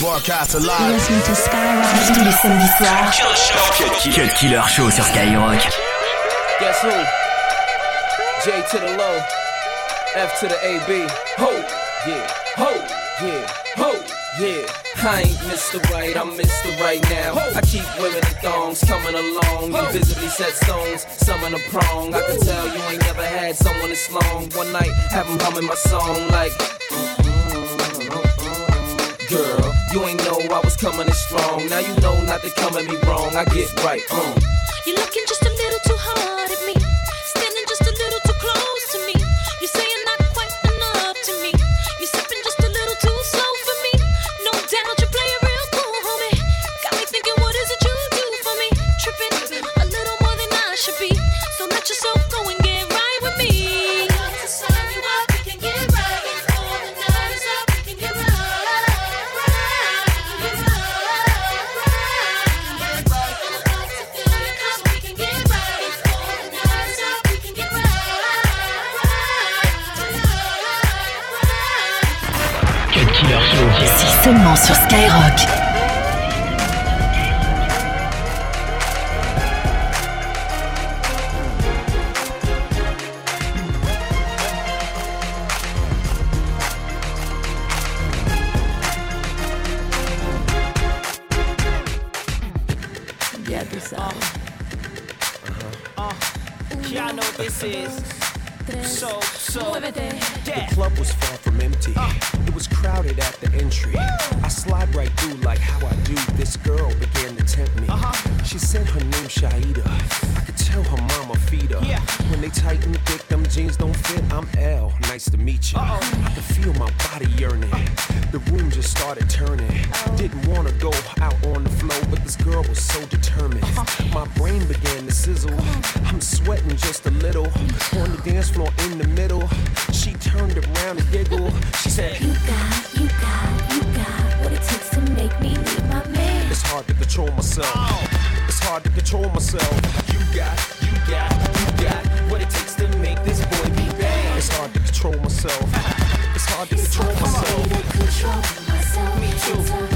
Broadcast alive. Listen to Skyrock tous les samedis soirs. Cut Killer Show sur Skyrock. Guess who? J to the low, F to the AB. Ho, yeah, ho, yeah, ho, yeah. I ain't Mr. Right, I'm Mr. Right now. I keep women in thongs coming along. You visibly set stones, some in a prong. I can tell you ain't never had someone this long. One night, have them humming my song like. Girl, you ain't know I was coming in strong. Now you know not to come at me wrong. I get right, um. You're looking just a little too hard at me. Standing just a little too close to me. You're not quite enough to me. You're sipping just a little too slow for me. No doubt you play it real cool, homie. Got me thinking, what is it you do for me? Tripping a little more than I should be. So let yourself sur Skyrock. I slide right through like how I do. This girl began to tempt me. Uh-huh. She said her name Shaida. I could tell her mama feed her. Yeah. When they tighten thick, them jeans don't fit. I'm L. Nice to meet you. I could feel my body yearning. The room just started turning. Oh. Didn't wanna go out on the floor, but this girl was so determined. Uh-huh. My brain began to sizzle. I'm sweating just a little. On the dance floor in the middle, she turned around and giggled. She said, you got, you got make me leave my man. It's hard to control myself. It's hard to control myself. you got, you got, you got what it takes to make this boy be bad. It's hard to control myself. It's hard to control myself. control myself. Me too.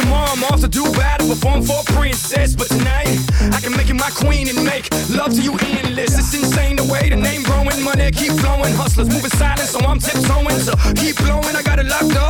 Tomorrow I'm off to do battle, perform for a princess. But tonight, I can make you my queen and make love to you endless. It's insane the way the growing, money keep flowing. Hustlers moving silent, so I'm tiptoeing. So keep blowing, I got it locked up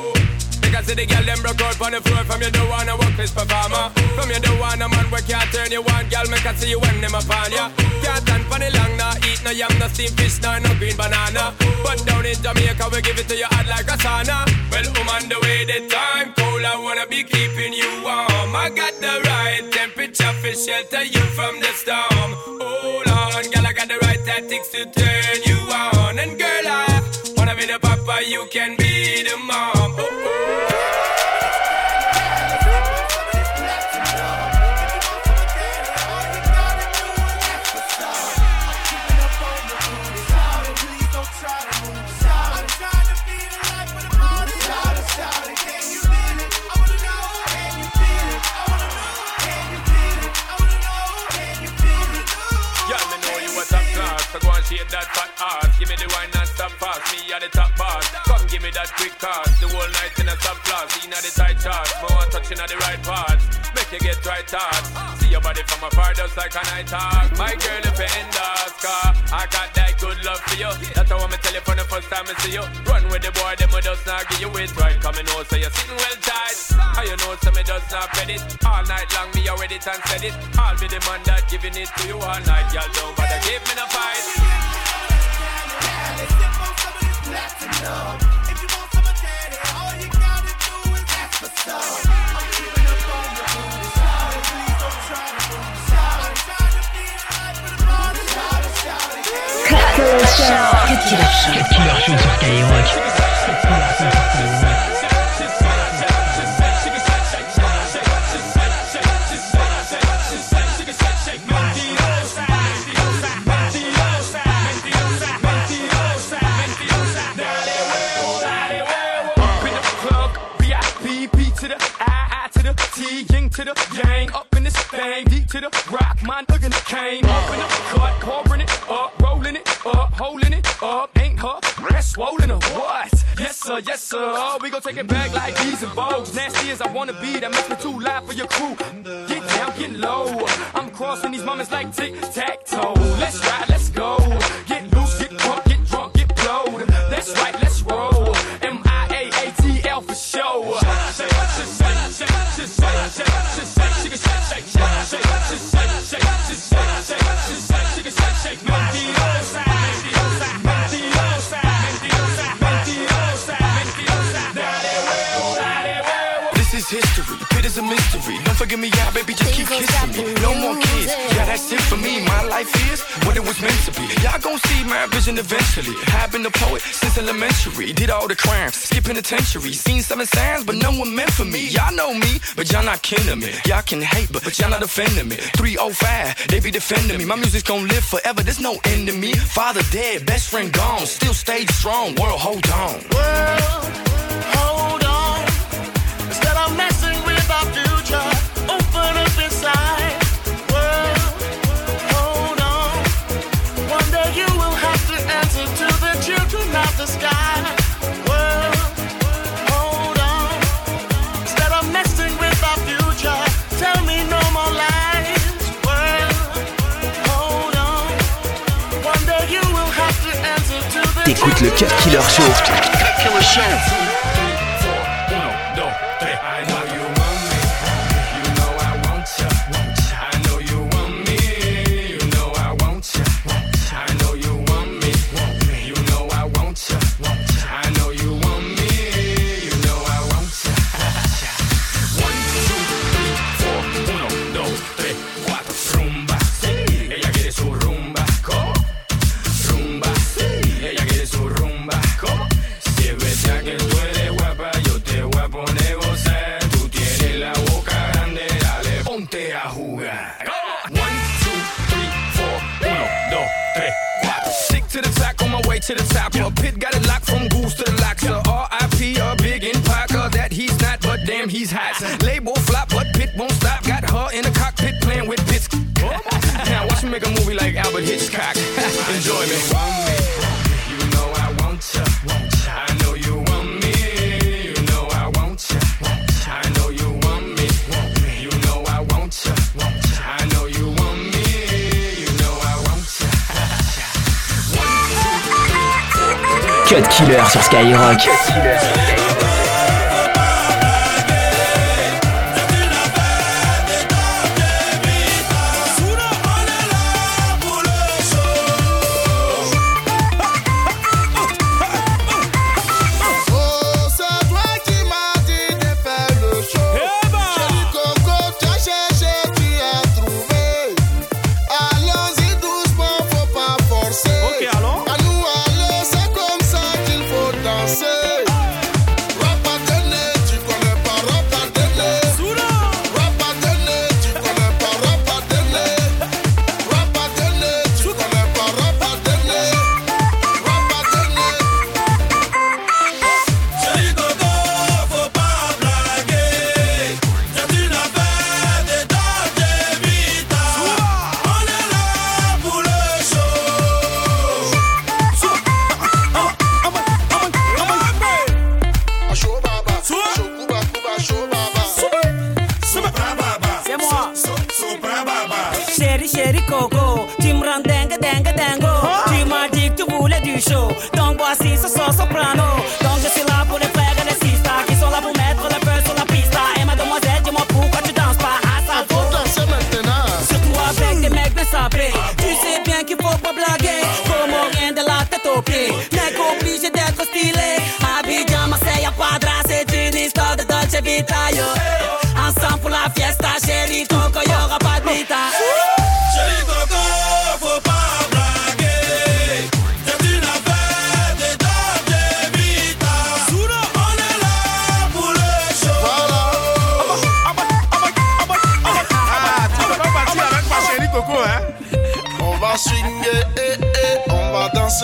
Because see the girl them broke out on the floor From you don't wanna work this performer. From you don't want a man where can't turn you on Girl, make I see you when them upon ya. Can't stand for the long, nah Eat no yam, no steamed fish, nah, no green banana. But down in Jamaica, we give it to you hot like a sauna. Well, I'm the way, the time cold I wanna be keeping you warm. I got the right temperature for shelter you from the storm. Hold on, girl, I got the right tactics to turn you on. And girl, I wanna be the papa, you can be the mom it and said it. I'll be the man that giving it to you all night. Y'all don't bother give me no fight. Cut Killer Show. Cut Killer Show sur Skyrock. Up It back like these and Vogues. Nasty as I wanna be, that makes me too loud for your crew. Get down, get low. I'm crossing these moments like tic tac toe. Let's ride, let's go. that's it for me. My life is what it was meant to be. Y'all gon' see my vision eventually. I've been a poet since elementary. Did all the crimes, skip penitentiary. Seen seven signs, but none were meant for me. Y'all know me, but y'all not kin to me. Y'all can hate, but, but y'all not offending me. 305, they be defending me. My music's gon' live forever. There's no end to me. Father dead, best friend gone. Still stayed strong. World, hold on. World. Alfred Hitchcock. Enjoy me. Cut killer sur Skyrock. Cut killer.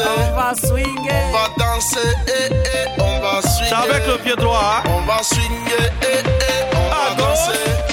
On va swinguer. On va danser. Eh, eh on va swinguer. Avec le pied droit. Hein. On va swinguer. Eh, eh, on va danser.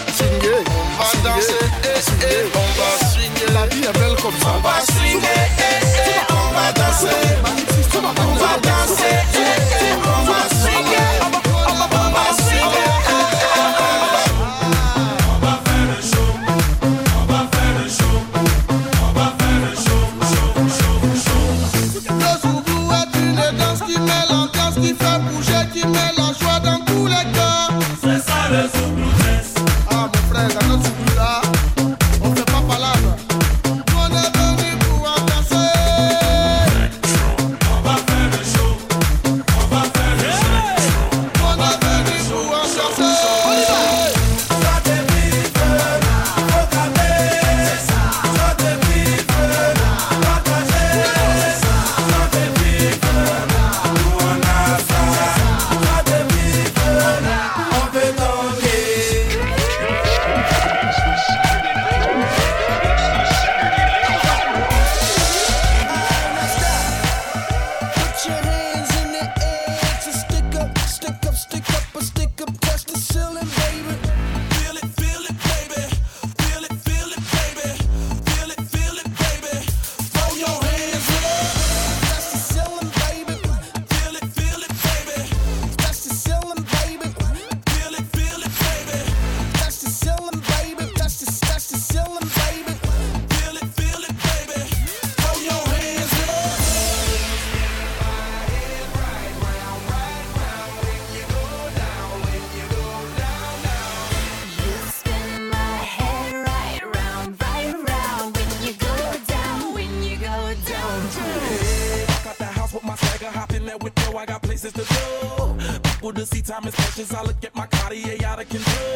Time is precious. I look at my Cartier out of control.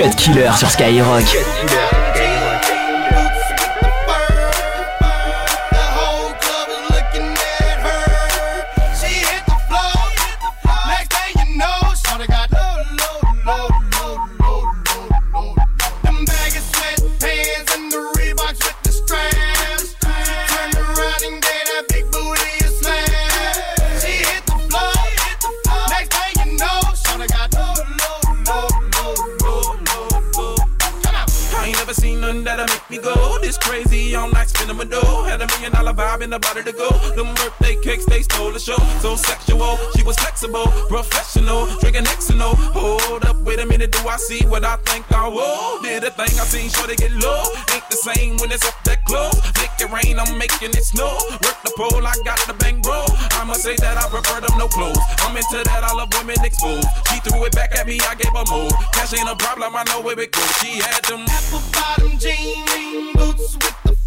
Cut Killer sur Skyrock. Spinning my dough. Had a million dollar vibe in the body to go. Them birthday cakes, they stole the show. So sexual, she was flexible, professional, drinking Xano. Hold up, wait a minute, do I see what I think I will? Did a thing I seen, sure they get low. Ain't the same when it's up that close. Make it rain, I'm making it snow. Work the pole, I got the bang bro. I must say that I prefer them no clothes. I'm into that, I love women exposed. She threw it back at me, I gave her more. Cash ain't a problem, I know where it goes. She had them apple bottom jean boots with the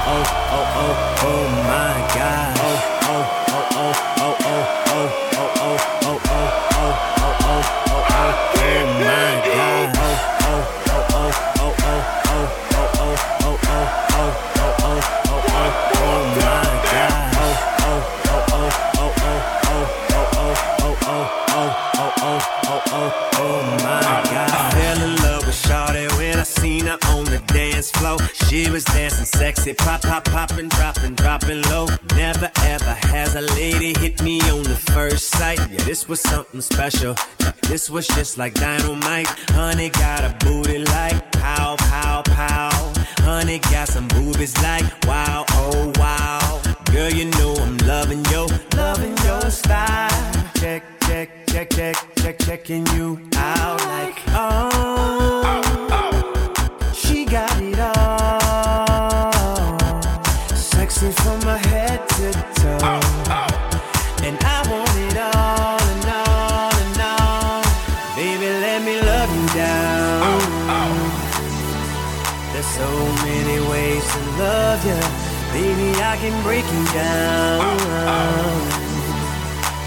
Oh, oh, oh, oh, oh my on the dance floor. She was dancing sexy, pop, pop, popping, dropping, dropping low. Never ever has a lady hit me on the first sight. Yeah, this was something special. This was just like dynamite. Honey got a booty like pow, pow, pow. Honey got some boobies like wow, oh wow. Girl, you know I'm loving yo, loving your style. Check, check, check, check, check, checking you out like oh. Break you down.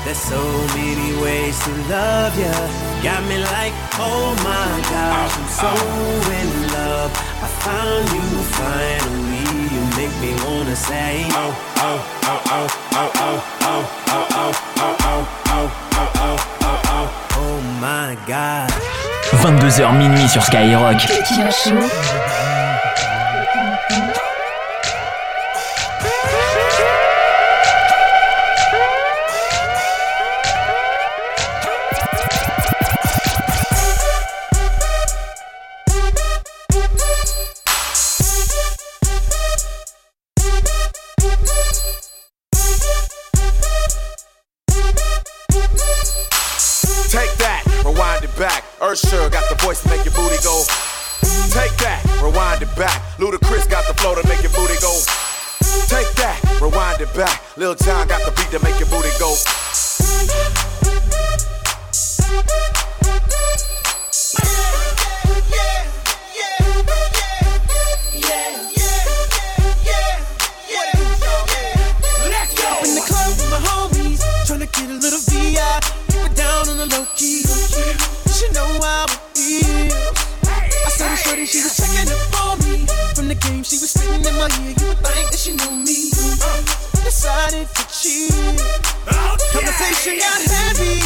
There's so many ways to love you. Got me like, oh my gosh, I'm so in love. I found you finally. You make me wanna say, oh, oh, oh, oh, oh, oh, oh, oh, oh, oh, oh, oh, oh, oh, oh, oh, oh my god. 22h minuit sur Skyrock. rewind it back. Ludacris got the flow to make your booty go. Take that, rewind it back. Lil Jon got the beat to make your booty go. Get a little VI, keep it down on the low key. You know how it is pretty, she was checking up for me. From the game, she was spitting in my ear. You would think that she knew me. Uh, decided to cheat. Okay. Conversation got heavy.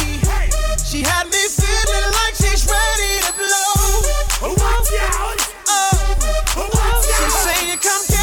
She had me feeling like she's ready to blow. Watch out! Oh, oh. she say come.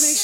makes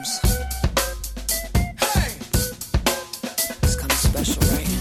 comes. Hey! It's kind of special, right?